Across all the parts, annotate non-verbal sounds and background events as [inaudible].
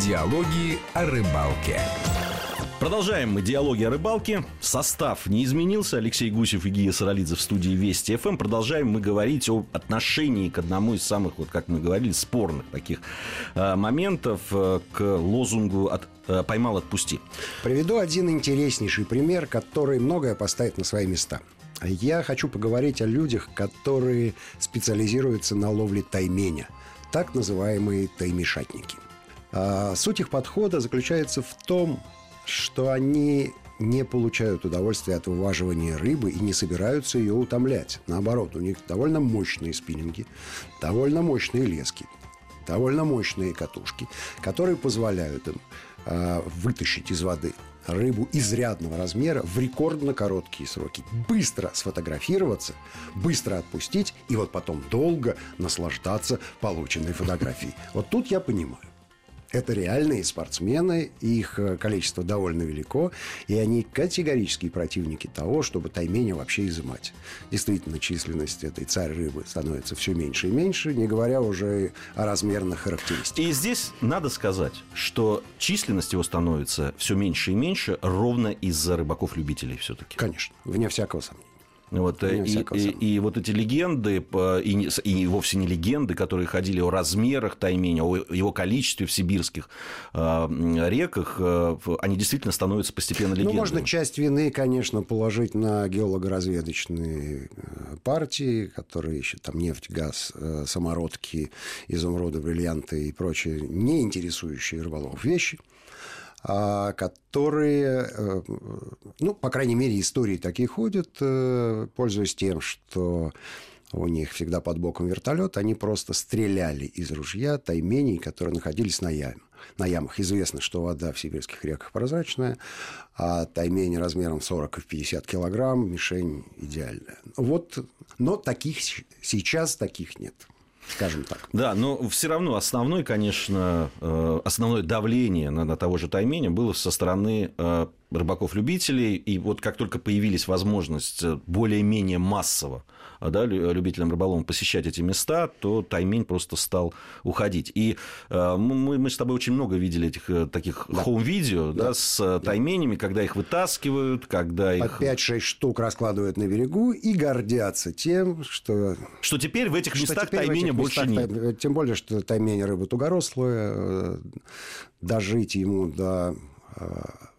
Диалоги о рыбалке. Продолжаем мы диалоги о рыбалке. Состав не изменился. Алексей Гусев и Гия Саралидзе в студии Вести ФМ. Продолжаем мы говорить о отношении к одному из самых, вот как мы говорили, спорных таких э, моментов э, к лозунгу от, э, «поймал, отпусти». Приведу один интереснейший пример, который многое поставит на свои места. Я хочу поговорить о людях, которые специализируются на ловле тайменя, так называемые таймешатники. А, суть их подхода заключается в том, что они не получают удовольствия от вываживания рыбы и не собираются ее утомлять. Наоборот, у них довольно мощные спиннинги, довольно мощные лески, довольно мощные катушки, которые позволяют им э, вытащить из воды рыбу изрядного размера в рекордно короткие сроки. Быстро сфотографироваться, быстро отпустить и вот потом долго наслаждаться полученной фотографией. Вот тут я понимаю. Это реальные спортсмены, их э, количество довольно велико, и они категорические противники того, чтобы тайменя вообще изымать. Действительно, численность этой царь рыбы становится все меньше и меньше, не говоря уже о размерных характеристиках. И здесь надо сказать, что численность его становится все меньше и меньше ровно из-за рыбаков-любителей все-таки. Конечно, вне всякого сомнения. Вот, и, и, и вот эти легенды, и, и вовсе не легенды, которые ходили о размерах тайменя, о его количестве в сибирских э, реках, э, они действительно становятся постепенно легендами. Ну, можно часть вины, конечно, положить на геолого-разведочные партии, которые ищут там нефть, газ, э, самородки, изумруды, бриллианты и прочие не интересующие рыболов вещи – которые, э, ну, по крайней мере, истории такие ходят, э, пользуясь тем, что у них всегда под боком вертолет, они просто стреляли из ружья тайменей, которые находились на яме. На ямах известно, что вода в сибирских реках прозрачная, а таймень размером 40 и 50 килограмм, мишень идеальная. Вот, но таких сейчас таких нет скажем так. Да, но все равно основной, конечно, э, основное давление на, на того же Тайменя было со стороны э, рыбаков-любителей, и вот как только появились возможность более-менее массово да, любителям рыболовом посещать эти места, то таймень просто стал уходить. И э, мы, мы с тобой очень много видели этих таких да. хоум-видео да. Да, с да. тайменями, когда их вытаскивают, когда их... По 5-6 штук раскладывают на берегу и гордятся тем, что... Что теперь в этих местах тайменя больше местах, нет. Тем более, что таймень рыба тугорослая, дожить ему до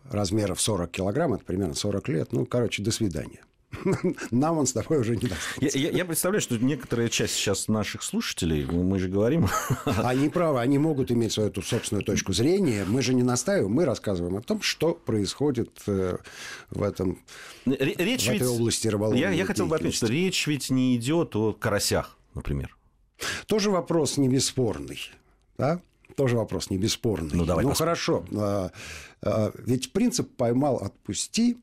размеров 40 килограмм, это примерно 40 лет. Ну, короче, до свидания. [laughs] Нам он с тобой уже не даст. Я, я, я представляю, что некоторая часть сейчас наших слушателей, мы же говорим... [laughs] Они правы, они могут иметь свою эту собственную точку зрения. Мы же не настаиваем, мы рассказываем о том, что происходит э, в, этом, речь в этой ведь... области рыболовной Я, я хотел бы отметить, что речь ведь не идет о карасях, например. Тоже вопрос не бесспорный. Да? тоже вопрос не бесспорный. Ну, давай ну хорошо. А, а, ведь принцип «поймал, отпусти»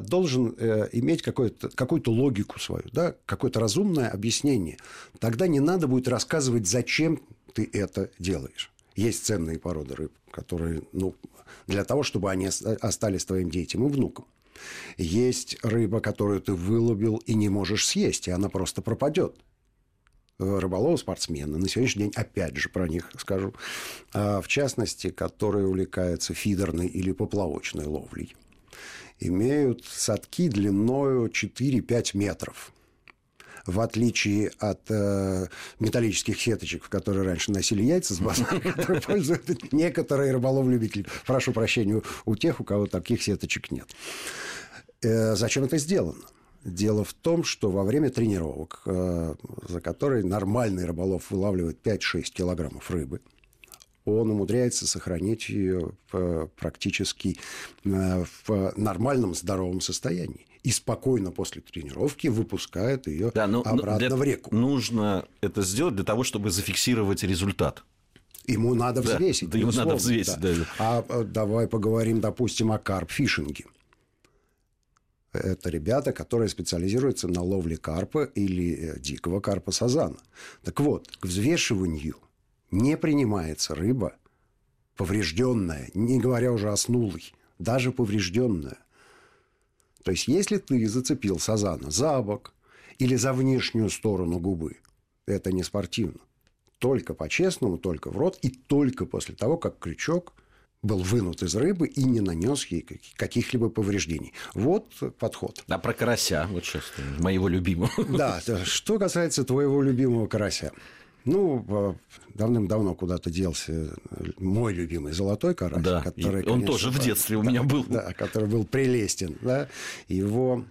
должен э, иметь какую-то какую логику свою, да, какое-то разумное объяснение. Тогда не надо будет рассказывать, зачем ты это делаешь. Есть ценные породы рыб, которые, ну, для того, чтобы они остались твоим детям и внукам. Есть рыба, которую ты выловил и не можешь съесть, и она просто пропадет. Э, рыболовы, спортсмены. На сегодняшний день, опять же, про них скажу. А, в частности, которые увлекаются фидерной или поплавочной ловлей. Имеют садки длиною 4-5 метров в отличие от э, металлических сеточек, в которые раньше носили яйца с базара, [laughs] которые пользуют некоторые рыболов-любители. Прошу прощения у тех, у кого таких сеточек нет. Э, зачем это сделано? Дело в том, что во время тренировок, э, за которые нормальный рыболов вылавливает 5-6 килограммов рыбы, он умудряется сохранить ее практически э, в нормальном здоровом состоянии. И спокойно после тренировки выпускает ее да, но, обратно но в реку. Нужно это сделать для того, чтобы зафиксировать результат. Ему надо взвесить. Да, ему надо взвесить, да. да. А э, давай поговорим, допустим, о карп-фишинге. Это ребята, которые специализируются на ловле карпа или э, дикого карпа сазана. Так вот, к взвешиванию не принимается рыба поврежденная, не говоря уже о снулой, даже поврежденная. То есть, если ты зацепил сазана за бок или за внешнюю сторону губы, это не спортивно, только по-честному, только в рот и только после того, как крючок был вынут из рыбы и не нанес ей каких-либо повреждений. Вот подход. А про карася, вот сейчас, моего любимого. Да, что касается твоего любимого карася. Ну, давным-давно куда-то делся мой любимый золотой карась, да, который, он конечно, тоже в детстве у меня был. Да, который был прелестен. Да, его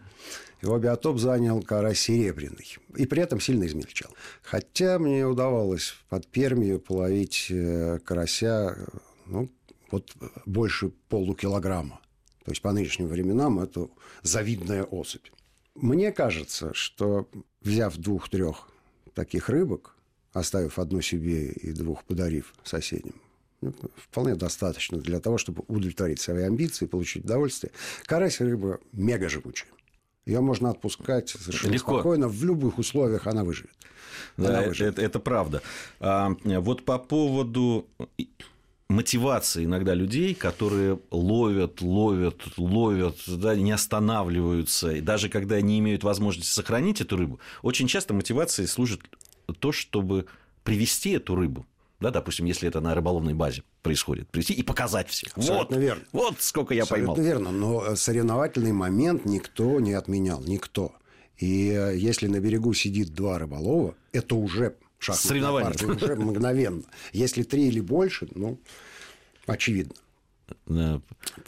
его биотоп занял карась серебряный. И при этом сильно измельчал. Хотя мне удавалось под Пермию половить э, карася ну, вот больше полукилограмма. То есть по нынешним временам это завидная особь. Мне кажется, что взяв двух-трех таких рыбок, оставив одну себе и двух подарив соседям, ну, вполне достаточно для того, чтобы удовлетворить свои амбиции, получить удовольствие. Карась рыба мега живучая. Ее можно отпускать совершенно Легко. спокойно, в любых условиях она выживет. Да, она выживет. Это, это правда. А, вот по поводу мотивации иногда людей, которые ловят, ловят, ловят, да, не останавливаются, и даже когда не имеют возможности сохранить эту рыбу, очень часто мотивацией служит то, чтобы привести эту рыбу. Да, допустим, если это на рыболовной базе происходит, прийти и показать. Абсолютно вот, верно. Вот сколько я Абсолютно поймал. верно, но соревновательный момент никто не отменял, никто. И э, если на берегу сидит два рыболова, это уже шахматная партия, уже мгновенно. Если три или больше, ну, очевидно.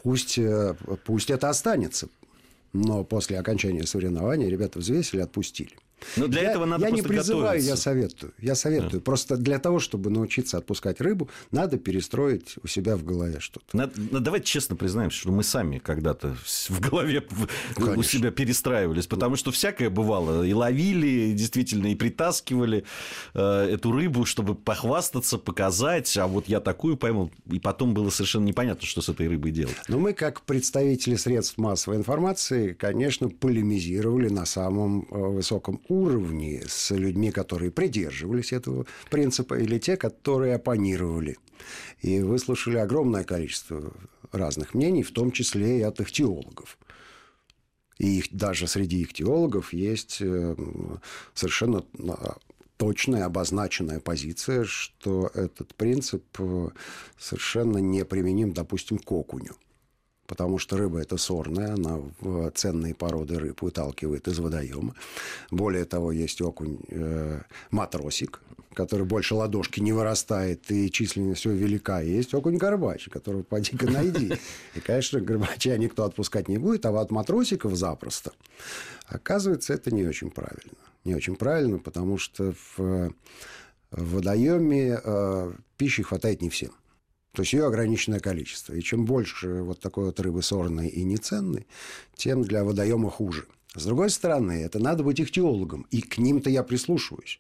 Пусть, э, пусть это останется. Но после окончания соревнования ребята взвесили, отпустили. Но для я, этого надо Я не призываю, готовиться. я советую. Я советую. Да. Просто для того, чтобы научиться отпускать рыбу, надо перестроить у себя в голове что-то. Надо, ну, давайте честно признаемся, что мы сами когда-то в голове Конечно. у себя перестраивались, потому что всякое бывало. И ловили, и действительно, и притаскивали э, эту рыбу, чтобы похвастаться, показать, а вот я такую поймал. И потом было совершенно непонятно, что с этой рыбой делать. Но мы, как представители средств массовой информации, конечно, полемизировали на самом э, высоком уровне с людьми, которые придерживались этого принципа, или те, которые оппонировали. И выслушали огромное количество разных мнений, в том числе и от их теологов. И их, даже среди их теологов есть э, совершенно точная обозначенная позиция, что этот принцип э, совершенно неприменим, допустим, к окуню потому что рыба это сорная, она в ценные породы рыб выталкивает из водоема. Более того, есть окунь э, матросик, который больше ладошки не вырастает, и численность все велика. И есть окунь горбач, которого поди-ка найди. И, конечно, горбача никто отпускать не будет, а вот матросиков запросто. Оказывается, это не очень правильно. Не очень правильно, потому что в, в водоеме э, пищи хватает не всем. То есть ее ограниченное количество. И чем больше вот такой вот рыбы сорной и неценной, тем для водоема хуже. С другой стороны, это надо быть ихтиологом, и к ним-то я прислушиваюсь.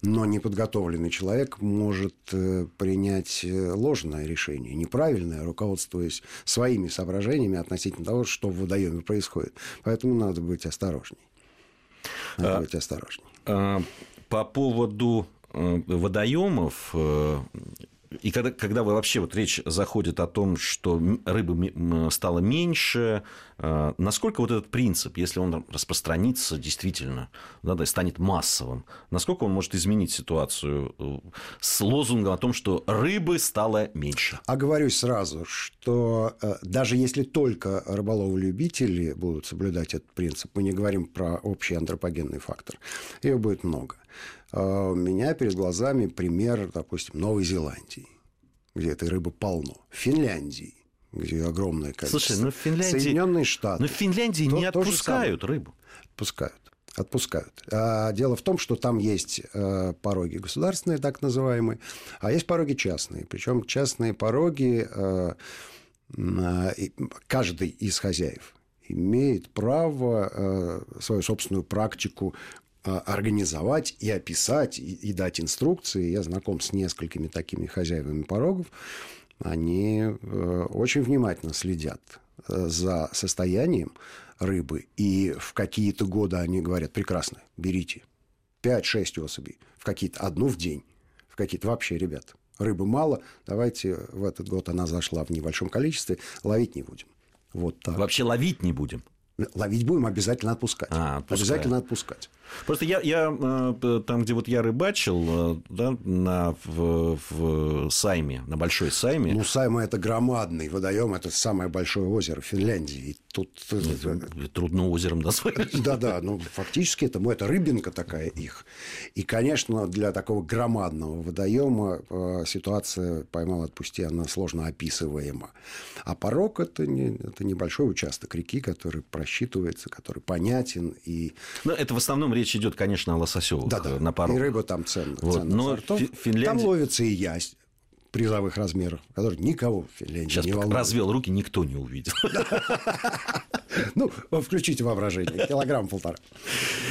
Но неподготовленный человек может э, принять э, ложное решение, неправильное, руководствуясь своими соображениями относительно того, что в водоеме происходит. Поэтому надо быть осторожней. Надо а, быть осторожней. А, по поводу э, водоемов и когда, когда вы вообще вот речь заходит о том, что рыбы стало меньше, э, насколько вот этот принцип, если он распространится действительно, да, станет массовым, насколько он может изменить ситуацию э, с лозунгом о том, что рыбы стало меньше? Оговорюсь сразу, что э, даже если только рыболовы-любители будут соблюдать этот принцип, мы не говорим про общий антропогенный фактор, ее будет много. А, у меня перед глазами пример, допустим, Новой Зеландии, где этой рыбы полно. Финляндии, где огромное количество. Слушай, ну в Финляндии... Соединенные Штаты. Но в Финляндии то, не отпускают рыбу. Отпускают. Отпускают. А дело в том, что там есть э, пороги государственные, так называемые, а есть пороги частные. Причем частные пороги э, э, каждый из хозяев имеет право э, свою собственную практику а, организовать и описать, и, и дать инструкции. Я знаком с несколькими такими хозяевами порогов. Они э, очень внимательно следят э, за состоянием рыбы. И в какие-то годы они говорят, прекрасно, берите 5-6 особей, в какие-то одну в день, в какие-то вообще, ребят, рыбы мало, давайте в этот год она зашла в небольшом количестве, ловить не будем. Вот так. Вообще ловить не будем? Ловить будем, обязательно отпускать. А, отпускаем. обязательно отпускать. Просто я, я э, там, где вот я рыбачил, э, да, на, в, в Сайме, на Большой Сайме. Ну, Сайма – это громадный водоем, это самое большое озеро в Финляндии. И тут... Э, трудно озером назвать. [laughs] Да-да, ну, фактически это, это рыбинка такая их. И, конечно, для такого громадного водоема ситуация «поймал, отпусти», она сложно описываема. А порог – это, не, это небольшой участок реки, который просчитывается, который понятен. И... Но это в основном речь речь идет, конечно, о лососевых да, да. на пару. И рыба там ценная. Вот. Но сортов. Финляндия... Там ловится и ясь призовых размеров, который никого в Финляндии Сейчас не волнует. развел руки, никто не увидел. [laughs] Ну, включите воображение, килограмм полтора.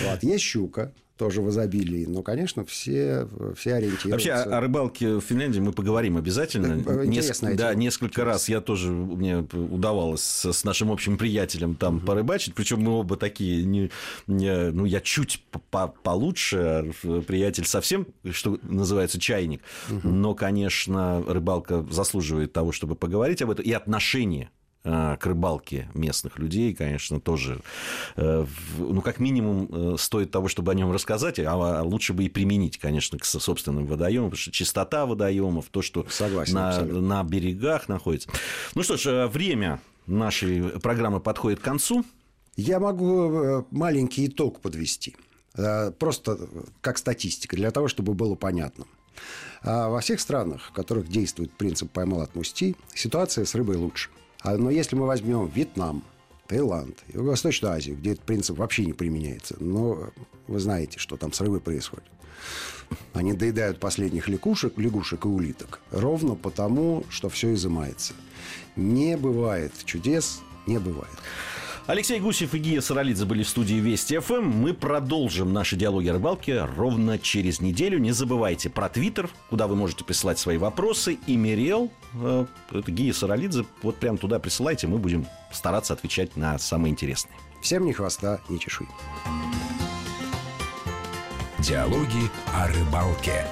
Вот, есть щука, тоже в изобилии. Но, конечно, все, все ориентируются. Вообще о, рыбалке в Финляндии мы поговорим обязательно. Неск... Да, несколько раз я тоже мне удавалось с нашим общим приятелем там угу. порыбачить. Причем мы оба такие, не, не, ну я чуть по получше, а приятель совсем, что называется, чайник. Угу. Но, конечно, рыбалка заслуживает того, чтобы поговорить об этом и отношения к рыбалке местных людей, конечно, тоже, э, ну, как минимум, э, стоит того, чтобы о нем рассказать, а лучше бы и применить, конечно, к собственным водоемам, потому что чистота водоемов, то, что Согласен, на, на берегах находится. Ну что ж, время нашей программы подходит к концу. Я могу маленький итог подвести. Просто как статистика, для того, чтобы было понятно. А во всех странах, в которых действует принцип «поймал, отпусти», ситуация с рыбой лучше – а, но если мы возьмем Вьетнам, Таиланд, Юго-Восточную Азию, где этот принцип вообще не применяется, но вы знаете, что там срывы происходят. Они доедают последних лягушек, лягушек и улиток ровно потому, что все изымается. Не бывает чудес, не бывает. Алексей Гусев и Гия Саралидзе были в студии Вести ФМ. Мы продолжим наши диалоги о рыбалке ровно через неделю. Не забывайте про Твиттер, куда вы можете присылать свои вопросы. И Мириэл, э, это Гия Саралидзе, вот прямо туда присылайте. Мы будем стараться отвечать на самые интересные. Всем ни хвоста, ни чешуй. Диалоги о рыбалке.